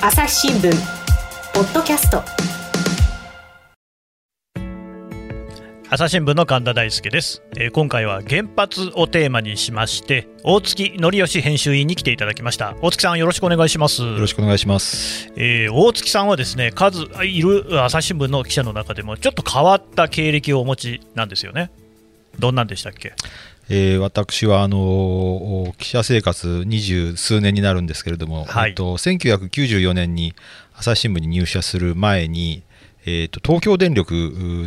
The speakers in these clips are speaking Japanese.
朝日新聞ポッドキャスト。朝日新聞の神田大輔です、えー、今回は原発をテーマにしまして大月則義編集員に来ていただきました。大月さんよろしくお願いします。よろしくお願いします、えー、大月さんはですね数いる朝日新聞の記者の中でもちょっと変わった経歴をお持ちなんですよね。どんなんでしたっけ？えー、私はあの記者生活二十数年になるんですけれども、はい、えっと、1994年に朝日新聞に入社する前に、えーと、東京電力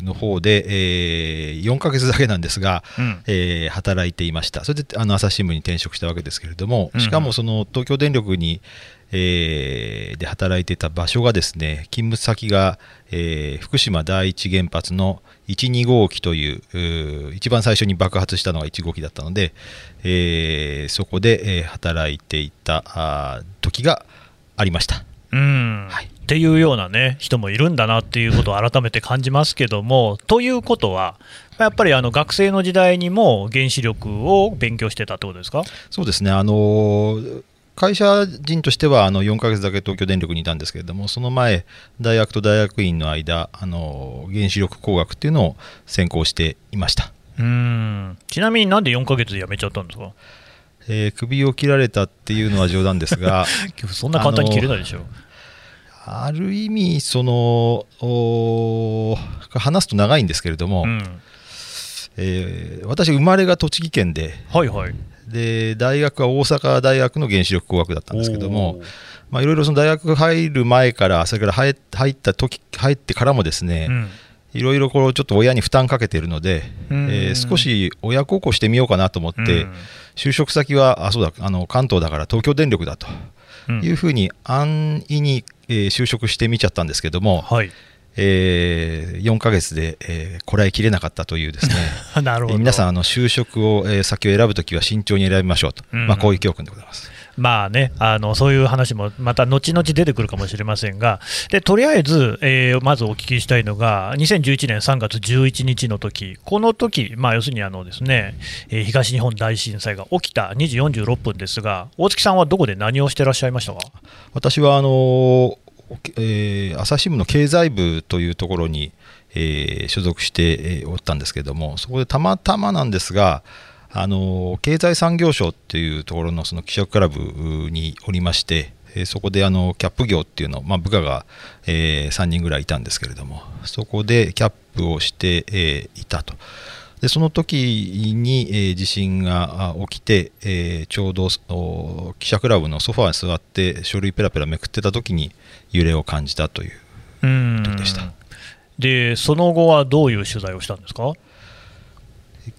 の方で、えー、4か月だけなんですが、うん、えー、働いていました、それであの朝日新聞に転職したわけですけれども、しかもその東京電力に、えー、で働いていた場所がですね勤務先が、えー、福島第一原発の1、2号機という一番最初に爆発したのが1号機だったので、えー、そこで、えー、働いていたあ時がありました。うん、はい、っていうような、ね、人もいるんだなっていうことを改めて感じますけども、ということは、やっぱりあの学生の時代にも原子力を勉強してたってことですか？そうですね、あの会社人としてはあの4ヶ月だけ東京電力にいたんですけれども、その前、大学と大学院の間、あの原子力工学っていうのを専攻していました。うん。ちなみになんで4ヶ月で辞めちゃったんですか？えー、首を切られたっていうのは冗談ですが そんな簡単に切れないでしょ。ある意味その話すと長いんですけれども、うん、えー、私生まれが栃木県で,、はいはい、で大学は大阪大学の原子力工学だったんですけどもいろいろ大学入る前からそれから入った時入ってからもですね、うん。いろいろこうちょっと親に負担かけているので、えー、少し親孝行してみようかなと思って、就職先はあそうだあの関東だから東京電力だというふうに安易に、えー、就職してみちゃったんですけども、はいえー、4か月で、えー、こらえきれなかったというですね。なるほど。皆さんあの就職を、えー、先を選ぶときは慎重に選びましょうと、うん、まあ、こういう教訓でございます。まあね、あのそういう話もまた後々出てくるかもしれませんが、でとりあえず、えー、まずお聞きしたいのが、2011年3月11日の時。この時、まあ要するにあのですね、えー、東日本大震災が起きた2時46分ですが、大月さんはどこで何をしてらっしゃいましたか？私はあのえー、朝日新聞の経済部というところに、えー、所属しておったんですけれども、そこでたまたまなんですが、あの経済産業省っていうところのその記者クラブにおりまして、えそこであのキャップ業っていうの、まあ、部下が、えー、3人ぐらいいたんですけれども、そこでキャップをして、えー、いたと。でその時に、えー、地震が起きて、えー、ちょうど記者クラブのソファーに座って書類ペラペラめくってた時に揺れを感じたという。時でしたでその後はどういう取材をしたんですか？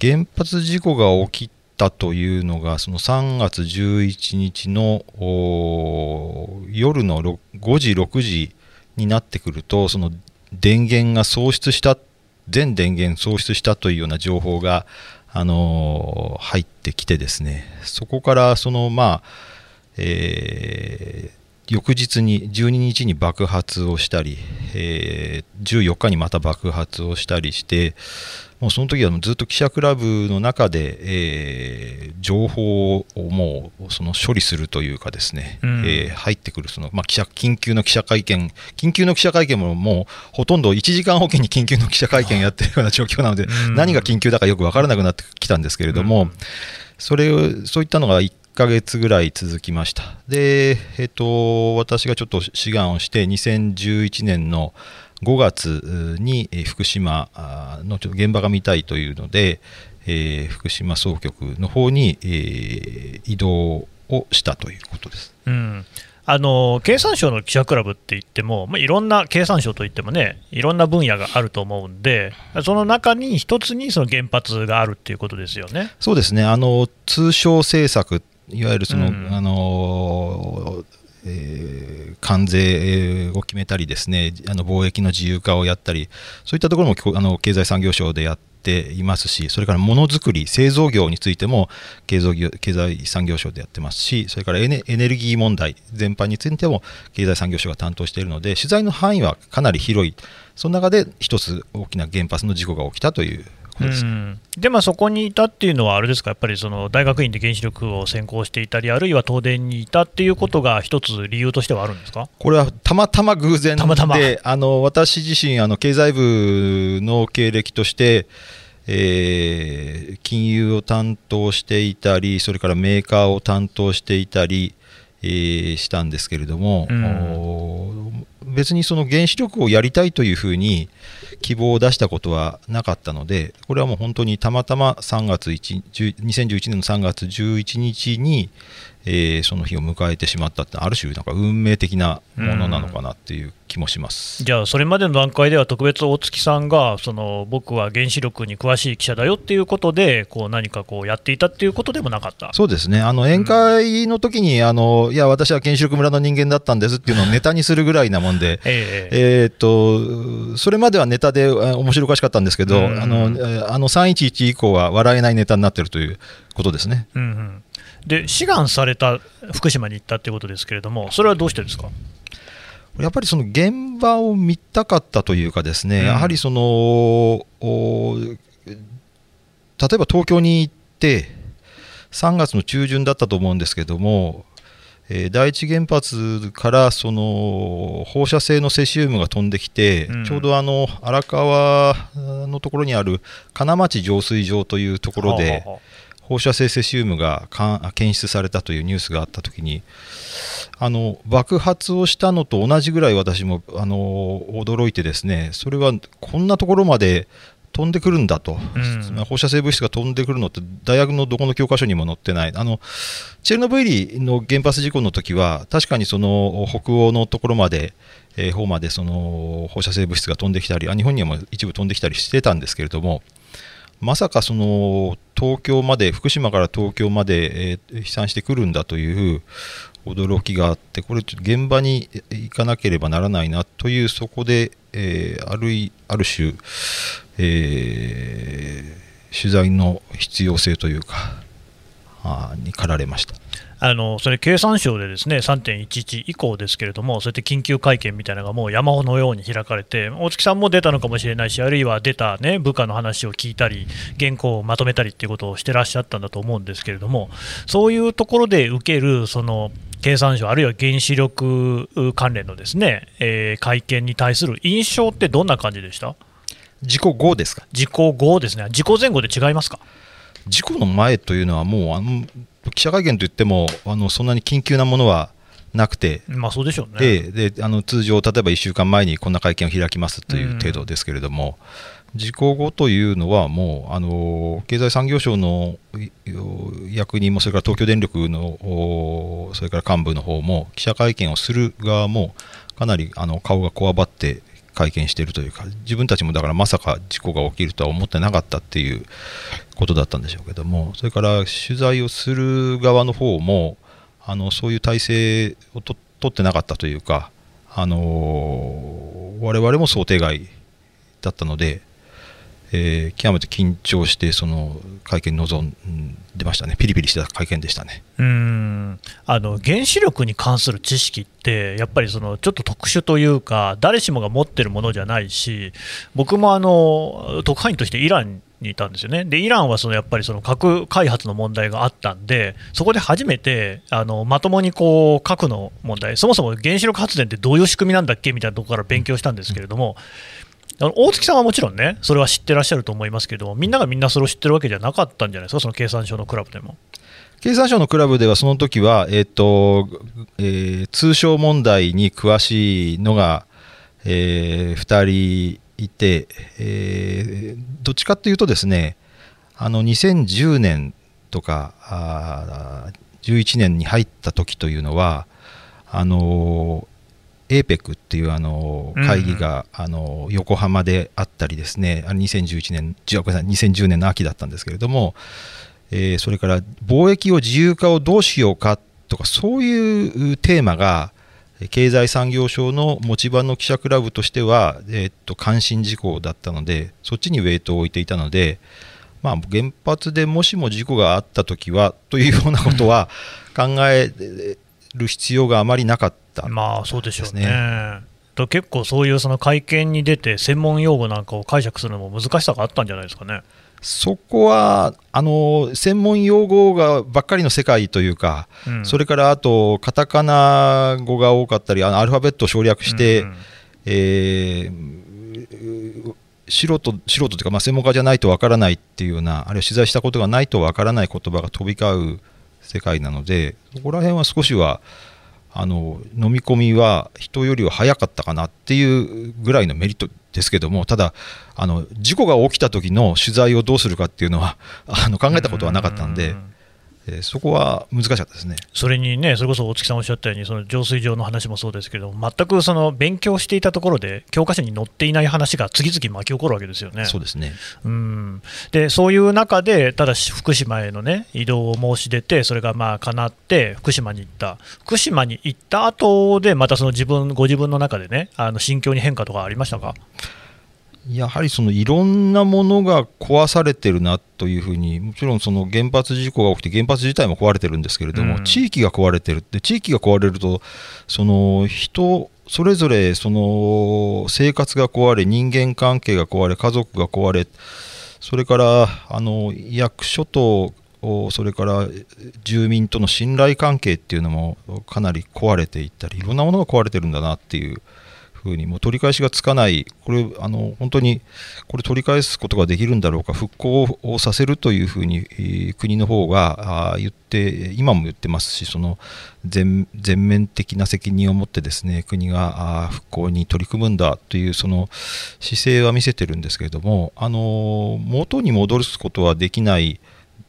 原発事故が起きたというのがその3月11日の夜の5時6時になってくるとその電源が喪失した全電源喪失したというような情報が、あのー、入ってきてですね。そこからそのまあ、えー翌日に12日に爆発をしたり、えー、14日にまた爆発をしたりしてもうその時はずっと記者クラブの中で、えー、情報をもうその処理するというかですね、うん、えー、入ってくるその、まあ、記者緊急の記者会見緊急の記者会見ももうほとんど1時間おきに緊急の記者会見やってるような状況なので、うん、何が緊急だかよく分からなくなってきたんですけれども、うん、それをそういったのが1 1ヶ月ぐらい続きました。で、えっと、私がちょっと志願をして、2011年の5月に福島のちょっと現場が見たいというので、えー、福島総局の方に、えー、移動をしたということです。うんあの経産省の記者クラブって言っても、まあ、いろんな経産省といってもね、いろんな分野があると思うんで、その中に一つにその原発があるっていうことですよねそうですね、あの通商政策いわゆるその、うん、あのえー、関税を決めたりですねあの貿易の自由化をやったりそういったところもあの経済産業省でやっていますしそれからものづくり製造業についても経経済産業省でやってますしそれからエネエネルギー問題全般についても経済産業省が担当しているので取材の範囲はかなり広い。その中で一つ大きな原発の事故が起きたというこことです。うん。で、まあ、そこにいたっていうのは、あれですか、やっぱりその大学院で原子力を専攻していたり、あるいは東電にいたっていうことが、一つ理由としてはあるんですか？これはたまたま偶然で、たまたま。あの私自身あの、経済部の経歴として、えー金融を担当していたり、それからメーカーを担当していたり、えーしたんですけれども、うん。お別にその原子力をやりたいというふうに希望を出したことはなかったので、これはもう本当にたまたま3月1 2011年の3月11日に、えーその日を迎えてしまったって、ある種、なんか運命的なものなのかなっていう気もします。じゃあ、それまでの段階では、特別大月さんが、その僕は原子力に詳しい記者だよっていうことで、こう何かこうやっていたっていうことでもなかった。そうですね、あの宴会の時に、あのいや、私は原子力村の人間だったんですっていうのをネタにするぐらいなもんで、えええーっとそれまではネタでえー面白おかしかったんですけど、うんあのえーあの311以降は笑えないネタになってるということですね。うんうん、で志願された福島に行ったっていうことですけれども、それはどうしてですか？やっぱりその現場を見たかったというかですね、うん。やはりそのお例えば東京に行って3月の中旬だったと思うんですけども、えー第一原発からその放射性のセシウムが飛んできて、うん。ちょうどあの荒川のところにある金町浄水場というところで、はあは放射性セシウムがか検出されたというニュースがあったときにあの爆発をしたのと同じぐらい私もあの驚いてですねそれはこんなところまで飛んでくるんだと、うん。放射性物質が飛んでくるのって大学のどこの教科書にも載ってない。あのチェルノブイリの原発事故の時は確かにその北欧のところまで、えー方までその放射性物質が飛んできたりあ日本にも一部飛んできたりしてたんですけれどもまさかその東京まで福島から東京まで、えー飛散してくるんだという驚きがあってこれちょっと現場に行かなければならないなというそこで、えーあるいある種、えー取材の必要性というかに駆られました。あのそれ、経産省でですね3.11以降ですけれども、そうやって緊急会見みたいなのがもう山のように開かれて、大月さんも出たのかもしれないし、あるいは出た、ね、部下の話を聞いたり、原稿をまとめたりっていうことをしてらっしゃったんだと思うんですけれども、そういうところで受ける、その経産省、あるいは原子力関連のですね、えー会見に対する印象ってどんな感じでした？事故後ですか？事故後ですね、事故前後で違いますか？事故の前というのはもうあの記者会見といってもあのそんなに緊急なものはなくて、まあそうでしょうね。ええであの通常、例えば1週間前にこんな会見を開きますという程度ですけれども、事故後というのは、もうあの経済産業省のい役人も、それから東京電力の、おそれから幹部の方も、記者会見をする側も、かなりあの顔がこわばって会見しているというか、自分たちもだからまさか事故が起きるとは思ってなかったっていうことだったんでしょうけども、それから取材をする側の方も、あのそういう体制をと取ってなかったというか、あの我々も想定外だったので、えー極めて緊張して、その会見に臨んでましたね、ピリピリした会見でしたね。うんあの原子力に関する知識って、やっぱりそのちょっと特殊というか、誰しもが持ってるものじゃないし、僕もあの特派員としてイランにいたんですよね、でイランはそのやっぱりその核開発の問題があったんで、そこで初めてあのまともにこう核の問題、そもそも原子力発電ってどういう仕組みなんだっけみたいなところから勉強したんですけれども。あの大月さんはもちろんね、それは知ってらっしゃると思いますけど、みんながみんなそれを知ってるわけじゃなかったんじゃないですか、その経産省のクラブでも。経産省のクラブではその時は、えーとえー通商問題に詳しいのが、え2人いて、えーどっちかっていうとですねあの2010年とかあ11年に入った時というのはあの APEC っていうあのうん。会議が、あの横浜であったりですねあの2011年じゃあごめんなさい2010年の秋だったんですけれども、えーそれから貿易を自由化をどうしようかとかそういうテーマがえー経済産業省の持ち場の記者クラブとしては、えーっと関心事項だったのでそっちにウェイトを置いていたので、まあ、原発でもしも事故があった時はというようなことは考える必要があまりなかった。まあそうでしょうね。と結構そういうその会見に出て専門用語なんかを解釈するのも難しさがあったんじゃないですかね。そこはあの専門用語がばっかりの世界というか、うんそれからあと、カタカナ語が多かったり、あのアルファベットを省略して、うんうんえー素人素人というか、まあ、専門家じゃないとわからないっていうような、あるいは取材したことがないとわからない言葉が飛び交う世界なので、そこら辺は少しはあの飲み込みは人よりは早かったかなっていうぐらいのメリットですけども、ただ、あの事故が起きた時の取材をどうするかっていうのはあの考えたことはなかったんで、ん。えーそこは難しかったですね。それにね、それこそ大月さんおっしゃったように、その浄水場の話もそうですけど、全くその勉強していたところで、教科書に載っていない話が次々巻き起こるわけですよね。そうですねうんでそういう中で、ただし福島への、ね、移動を申し出て、それがまあ叶って、福島に行った、福島に行った後で、またその自分ご自分の中でね、あの心境に変化とかありましたか？やはりそのいろんなものが壊されてるなというふうに、もちろんその原発事故が起きて、原発自体も壊れてるんですけれども、うん。地域が壊れてるで、地域が壊れると、その人それぞれその生活が壊れ、人間関係が壊れ、家族が壊れ、それからあの役所とおそれから住民との信頼関係っていうのもかなり壊れていったり、いろんなものが壊れてるんだなっていうふうに、もう取り返しがつかない、これ、あの本当にこれ取り返すことができるんだろうか、復興をさせるというふうに、国の方があ言って、今も言ってますし、その全面的な責任を持ってですね国が復興に取り組むんだというその姿勢は見せてるんですけれども、あの元に戻すことはできない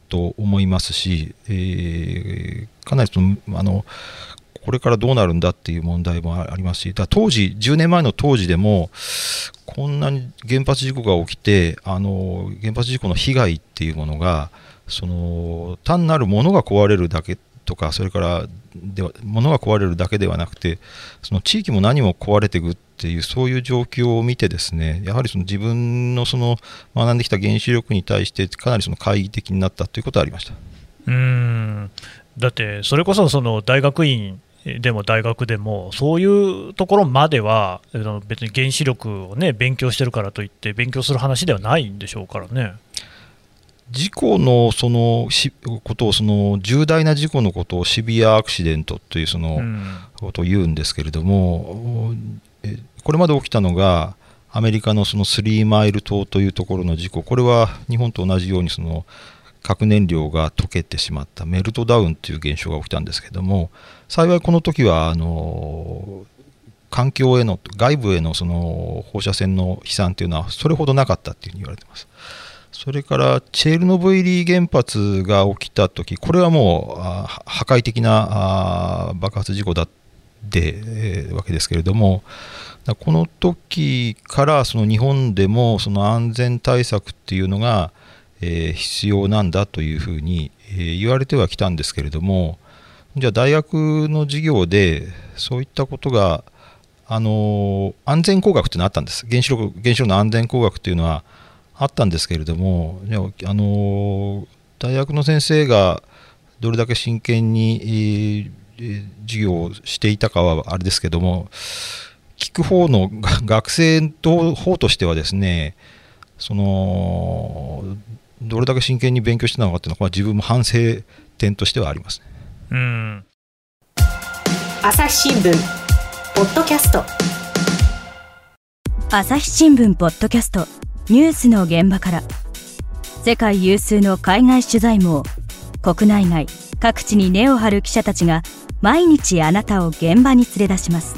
と思いますし、えーかなりそのあのこれからどうなるんだっていう問題もありますし、だ当時、10年前の当時でも、こんなに原発事故が起きて、あの原発事故の被害っていうものが、その単なるものが壊れるだけとか、それからでは物が壊れるだけではなくて、その地域も何も壊れていくっていう、そういう状況を見て、ですねやはりその自分のその学んできた原子力に対して、かなりその懐疑的になったということはありました。うんだって、それこそその大学院でも大学でも、そういうところまでは、別に原子力をね、勉強してるからといって、勉強する話ではないんでしょうからね。事故のそのしことをその重大な事故のことをシビアアクシデントというそのうんことを言うんですけれども、えこれまで起きたのがアメリカのそのスリーマイル島というところの事故これは日本と同じようにその核燃料が溶けてしまったメルトダウンという現象が起きたんですけども幸いこの時はあの環境への外部へのその放射線の飛散というのはそれほどなかったというふうに言われてます。それからチェルノブイリ原発が起きたとき、これはもう破壊的な爆発事故だって、わけですけれども、この時からその日本でもその安全対策っていうのが、え必要なんだというふうに、え言われてはきたんですけれども、じゃあ大学の授業でそういったことが、あの安全工学っていうのがあったんです。原子力原子力の安全工学っていうのはあったんですけれども、あの大学の先生がどれだけ真剣に、授業をしていたかはあれですけども、聞く方の学生と方としてはですね、そのどれだけ真剣に勉強してたのかっていうのは、自分も反省点としてはありますね。うん。朝日新聞ポッドキャスト。朝日新聞ポッドキャストニュースの現場から。世界有数の海外取材網国内外各地に根を張る記者たちが毎日あなたを現場に連れ出します。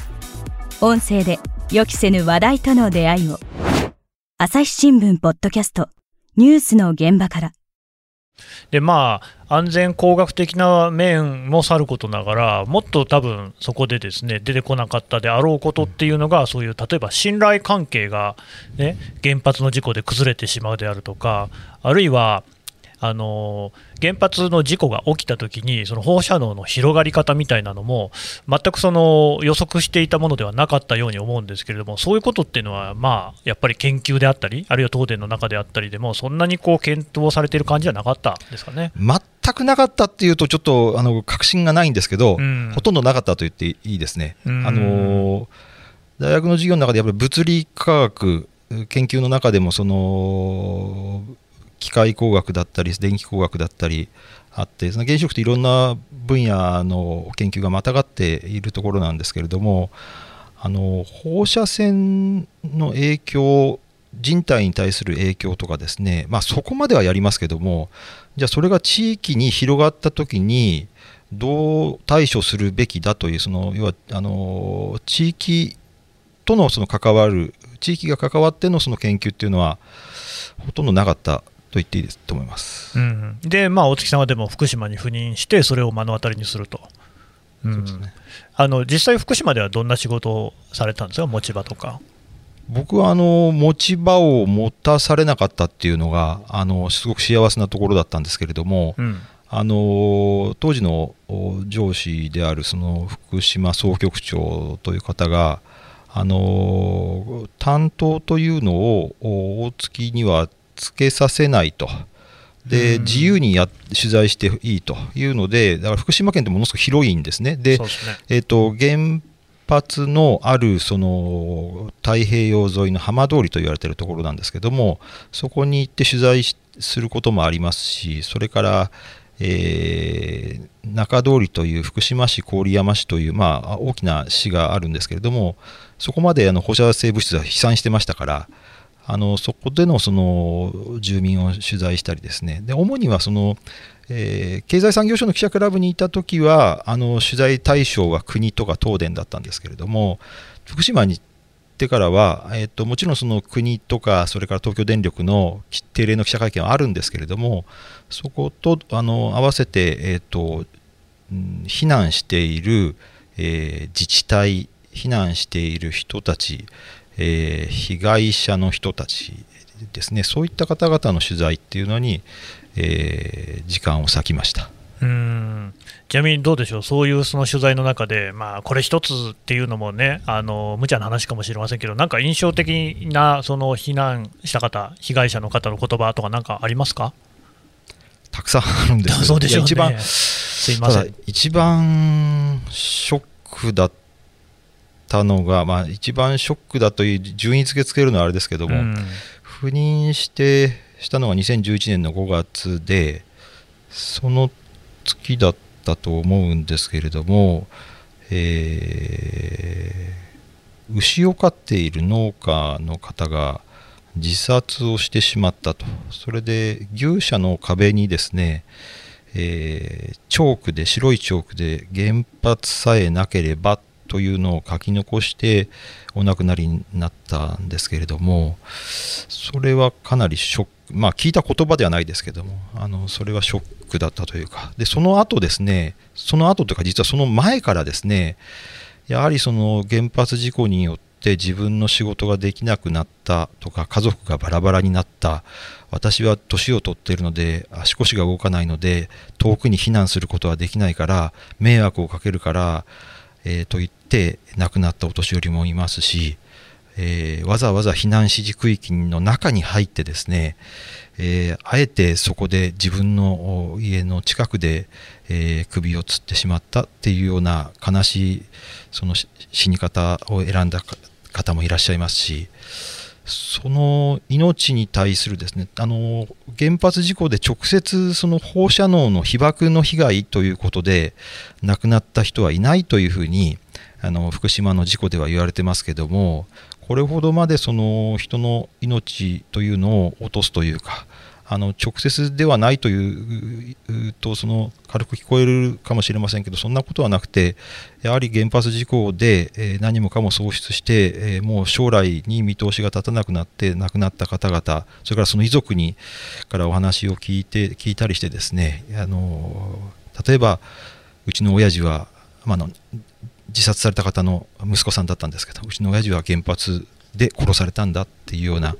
音声で予期せぬ話題との出会いを。朝日新聞ポッドキャストニュースの現場から。でまあ、安全工学的な面もさることながら、もっと多分そこでですね出てこなかったであろうことっていうのが、そういう例えば信頼関係が、ね、原発の事故で崩れてしまうであるとか、あるいはあの原発の事故が起きたときに、その放射能の広がり方みたいなのも、全くその予測していたものではなかったように思うんですけれども、そういうことっていうのは、まあ、やっぱり研究であったり、あるいは東電の中であったりでも、そんなにこう検討されている感じはなかった？ですかね。全くなかったっていうと、ちょっとあの確信がないんですけど、うんほとんどなかったと言っていいですね。うんあの大学の授業の中でやっぱり物理科学研究の中でもその機械工学だったり電気工学だったりあってその原子力っていろんな分野の研究がまたがっているところなんですけれどもあの放射線の影響人体に対する影響とかですね、まあ、そこまではやりますけどもじゃあそれが地域に広がった時にどう対処するべきだというその要はあの地域とのその関わる地域が関わってのその研究っていうのはほとんどなかったと言っていいと思います。うん、で、まあ、大月さんはでも福島に赴任して、それを目の当たりにすると。うん、ね、あの実際、福島ではどんな仕事をされたんですか、持ち場とか。僕はあの持ち場を持たされなかったっていうのがあのすごく幸せなところだったんですけれども、うん、あの当時の上司であるその福島総局長という方があの担当というのを大月にはつけさせないと。で自由にや取材していいというので、だから福島県ってものすごく広いんですね。で、ねえーと、原発のあるその太平洋沿いの浜通りと言われているところなんですけども、そこに行って取材することもありますし、それから、えー、中通りという福島市、郡山市という、まあ、大きな市があるんですけれども、そこまであの放射性物質は飛散してましたから、あのそこでのその住民を取材したりですね、で主にはその、えー、経済産業省の記者クラブにいた時はあの取材対象は国とか東電だったんですけれども、福島に行ってからは、えーと、もちろんその国とか、それから東京電力の定例の記者会見はあるんですけれども、そことあの合わせて、えーとうん、避難している、えー、自治体避難している人たち、えー、被害者の人たちですね。そういった方々の取材っていうのに、えー、時間を割きました。うん。ちなみにどうでしょう、そういうその取材の中で、まあ、これ一つっていうのもね、あの無茶な話かもしれませんけど、なんか印象的なその避難した方、被害者の方の言葉とか、なんかありますか？たくさんあるんです そうでしょう、ね、一番すいません。一番ショックだったたのが、まあ、一番ショックだという順位付けつけるのはあれですけども、うん、赴任してしたのが2011年の5月でその月だったと思うんですけれども、えー、牛を飼っている農家の方が自殺をしてしまったと。それで牛舎の壁にですねえー、チョークで白いチョークで原発さえなければというのを書き残してお亡くなりになったんですけれどもそれはかなりショックまあ聞いた言葉ではないですけどもあのそれはショックだったというか。でその後ですねその後というか実はその前からですねやはりその原発事故によって自分の仕事ができなくなったとか家族がバラバラになった私は年を取っているので足腰が動かないので遠くに避難することはできないから迷惑をかけるからえー、と言って亡くなったお年寄りもいますし、えー、わざわざ避難指示区域の中に入ってですね、えー、あえてそこで自分の家の近くで、えー、首をつってしまったっていうような悲しいその死に方を選んだ方もいらっしゃいますし、その命に対するですねあの原発事故で直接その放射能の被爆の被害ということで亡くなった人はいないというふうにあの福島の事故では言われてますけどもこれほどまでその人の命というのを落とすというかあの直接ではないというとその軽く聞こえるかもしれませんけどそんなことはなくてやはり原発事故で、え何もかも喪失して、えもう将来に見通しが立たなくなって亡くなった方々それからその遺族にからお話を聞いて聞いたりしてですねあの例えばうちの親父は、まあの自殺された方の息子さんだったんですけどうちの親父は原発で殺されたんだっていうような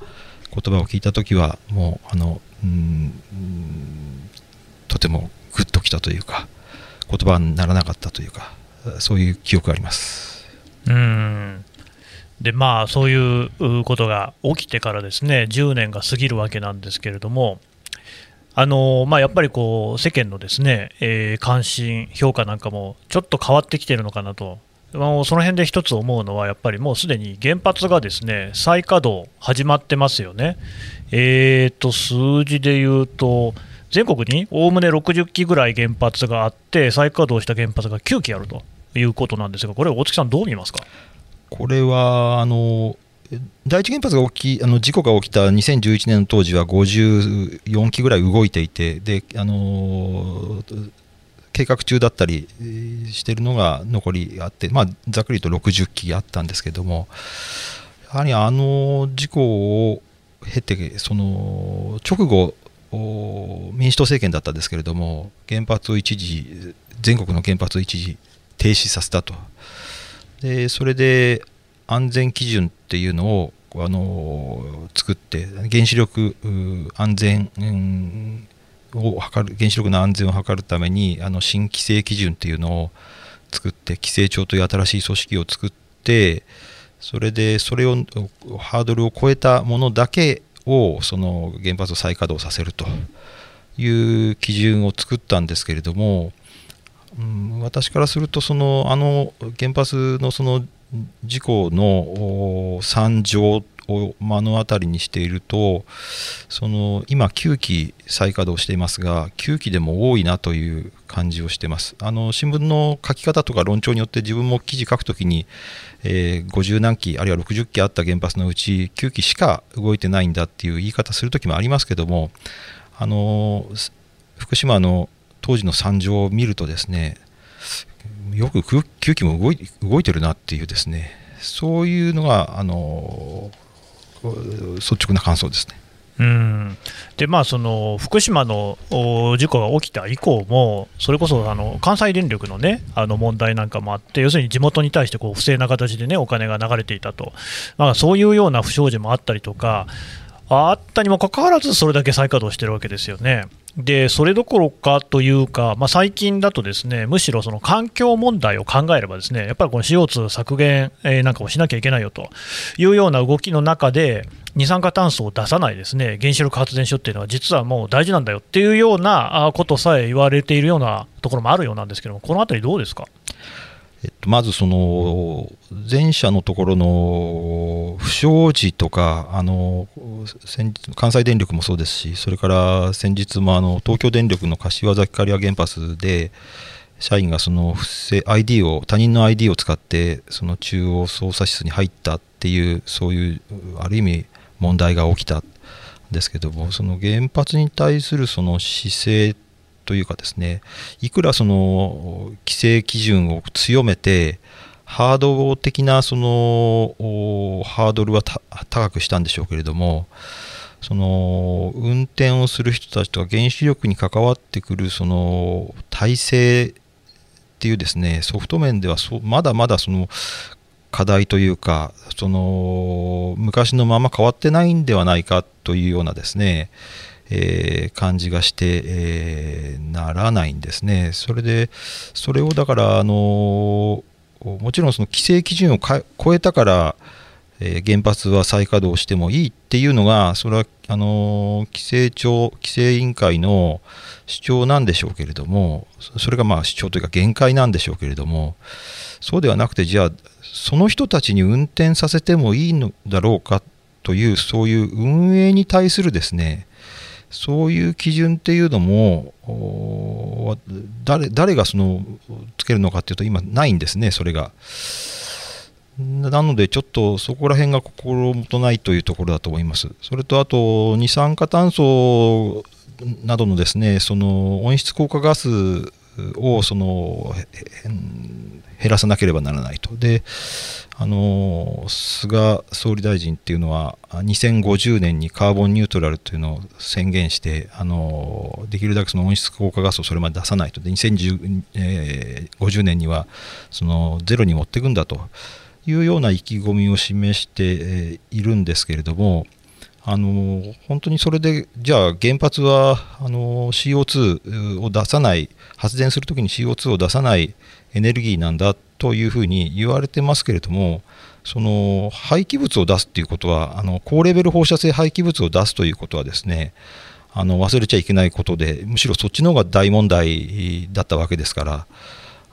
言葉を聞いた時はもうあのうんとてもグッときたというか言葉にならなかったというかそういう記憶があります。うん。でまあそういうことが起きてからですね10年が過ぎるわけなんですけれどもあのまあ、やっぱりこう世間のですね、えー、関心、評価なんかもちょっと変わってきてるのかなとあのその辺で一つ思うのは、やっぱりもうすでに原発がですね再稼働始まってますよね。えーと、数字で言うと、全国におおむね60基ぐらい原発があって、再稼働した原発が9基あるということなんですが、これ、大月さん、どう見ますか？これはあの第一原発が起きあの事故が起きた2011年の当時は54基ぐらい動いていてであの計画中だったりしてるのが残りあって、まあ、ざっくりと60機あったんですけどもやはりあの事故を経てその直後民主党政権だったんですけれども原発を一時全国の原発を一時停止させたと。でそれで安全基準っていうのをあの作って原子力安全、を測る原子力の安全を図るためにあの新規制基準っていうのを作って規制庁という新しい組織を作ってそれでそれをハードルを超えたものだけをその原発を再稼働させるという基準を作ったんですけれども、うん、私からするとそのあの原発のその事故の惨状を目の当たりにしているとその今9期再稼働していますが9期でも多いなという感じをしてます。あの新聞の書き方とか論調によって自分も記事書くときに、えー、50何期あるいは60期あった原発のうち9期しか動いてないんだっていう言い方するときもありますけどもあの福島の当時の惨状を見るとですねよく9期も動い動いてるなっていうですねそういうのがあの率直な感想ですね。うんでまあ、その福島の事故が起きた以降も、それこそあの関西電力の,、ね、あの問題なんかもあって、要するに地元に対してこう不正な形で、ね、お金が流れていたと、まあ、そういうような不祥事もあったりとか、あったにもかかわらず、それだけ再稼働してるわけですよね。でそれどころかというか、まあ、最近だとですねむしろその環境問題を考えればですねやっぱりこの CO2 削減なんかもしなきゃいけないよというような動きの中で二酸化炭素を出さないですね原子力発電所っていうのは実はもう大事なんだよっていうようなことさえ言われているようなところもあるようなんですけどもこのあたりどうですか？えっと、まずその前者のところの不祥事とかあの先日関西電力もそうですしそれから先日もあの東京電力の柏崎刈羽原発で社員がその不正 ID を他人の ID を使ってその中央操作室に入ったっていうそういうある意味問題が起きたんですけどもその原発に対するその姿勢というかですねいくらその規制基準を強めてハード的なそのハードルは高くしたんでしょうけれどもその運転をする人たちとか原子力に関わってくるその体制っていうですねソフト面ではそまだまだその課題というかその昔のまま変わってないんではないかというようなですねえー、感じがして、えー、ならないんですね。それで、それをだから、あのもちろんその規制基準を超えたから、えー、原発は再稼働してもいいっていうのが、それはあの規制庁、規制委員会の主張なんでしょうけれども、それがまあ主張というか限界なんでしょうけれども、そうではなくて、じゃあ、その人たちに運転させてもいいのだろうかという、そういう運営に対するですね、そういう基準っていうのも誰誰がそのつけるのかっていうと今ないんですねそれが。なのでちょっとそこら辺が心もとないというところだと思います。それとあと二酸化炭素などのですねその温室効果ガスをその減らさなければならないと。であの菅総理大臣っていうのは2050年にカーボンニュートラルというのを宣言してあのできるだけその温室効果ガスをそれまで出さないとで2050、えー、年にはそのゼロに持っていくんだというような意気込みを示しているんですけれどもあの本当にそれでじゃあ原発はあの CO2 を出さない発電するときに CO2 を出さないエネルギーなんだというふうに言われてますけれどもその廃棄物を出すということはあの高レベル放射性廃棄物を出すということはですねあの忘れちゃいけないことでむしろそっちの方が大問題だったわけですから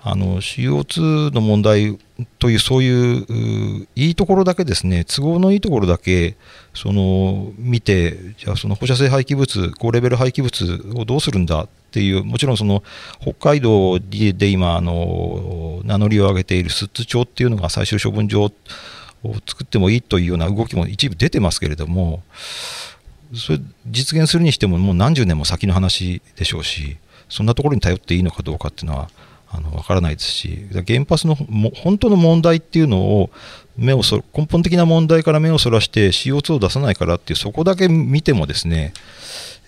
あの CO2 の問題というそういういいところだけですね都合のいいところだけその見てじゃあその放射性廃棄物高レベル廃棄物をどうするんだっていうもちろんその北海道で今あの名乗りを上げている寿都町っていうのが最終処分場を作ってもいいというような動きも一部出てますけれどもそれ実現するにしてももう何十年も先の話でしょうしそんなところに頼っていいのかどうかっていうのはあの分からないですし原発のも本当の問題っていうのを目をそ根本的な問題から目をそらして CO2 を出さないからっていうそこだけ見てもですね、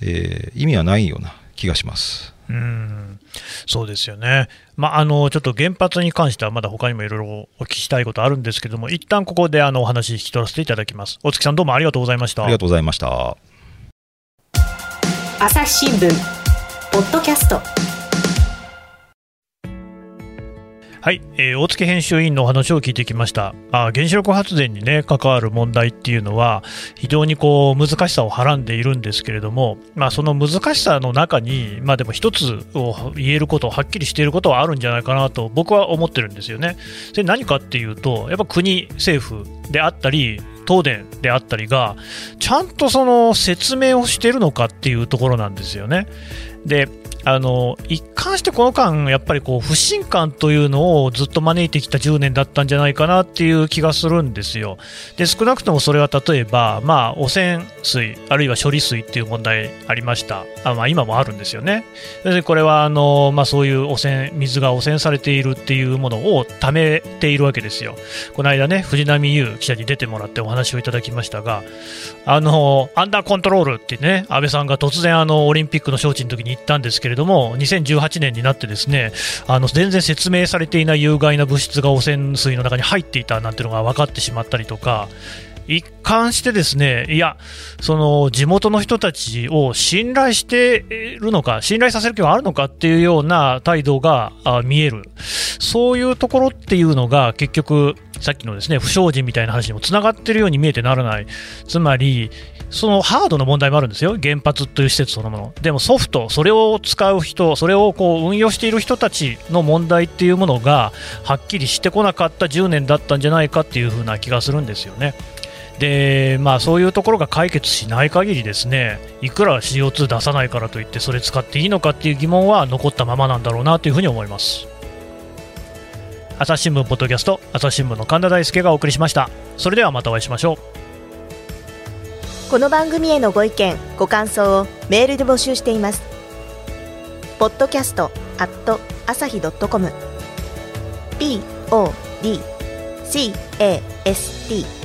えー、意味はないような気がします。うんそうですよね、まあ、あのちょっと原発に関しては、まだ他にもいろいろお聞きしたいことあるんですけれども、一旦ここであのお話、引き取らせていただきます。大月さん、どうもありがとうございました。ありがとうございました。朝日新聞ポッドキャストはい、えー、大月編集委員のお話を聞いてきましたあ原子力発電に、ね、関わる問題っていうのは非常にこう難しさをはらんでいるんですけれども、まあ、その難しさの中に、まあ、でも一つを言えることはっきりしていることはあるんじゃないかなと僕は思ってるんですよね。で何かっていうとやっぱ国政府であったり東電であったりがちゃんとその説明をしているのかっていうところなんですよね。であの一貫してこの間、やっぱりこう不信感というのをずっと招いてきた10年だったんじゃないかなっていう気がするんですよ。で少なくともそれは例えば、まあ、汚染水、あるいは処理水っていう問題ありました、あまあ、今もあるんですよね。でこれはあの、まあ、そういう汚染水が汚染されているっていうものをためているわけですよ。この間ね、藤波優記者に出てもらってお話をいただきましたが、あのアンダーコントロールってね、安倍さんが突然あのオリンピックの招致の時に言ったんですけれども、2018年になってですねあの全然説明されていない有害な物質が汚染水の中に入っていたなんていうのが分かってしまったりとか、一貫してですね、いや、その地元の人たちを信頼しているのか、信頼させる気はあるのかっていうような態度が見える、そういうところっていうのが結局、さっきのですね不祥事みたいな話にもつながっているように見えてならない、つまり、そのハードの問題もあるんですよ、原発という施設そのもの。でもソフト、それを使う人、それをこう運用している人たちの問題っていうものがはっきりしてこなかった10年だったんじゃないかっていう風な気がするんですよね。でまあ、そういうところが解決しない限りですねいくら CO2 出さないからといってそれ使っていいのかっていう疑問は残ったままなんだろうなというふうに思います。朝日新聞ポッドキャスト朝日新聞の神田大輔がお送りしました。それではまたお会いしましょう。この番組へのご意見ご感想をメールで募集しています。ポッドキャストアット朝日ドットコム。Podcast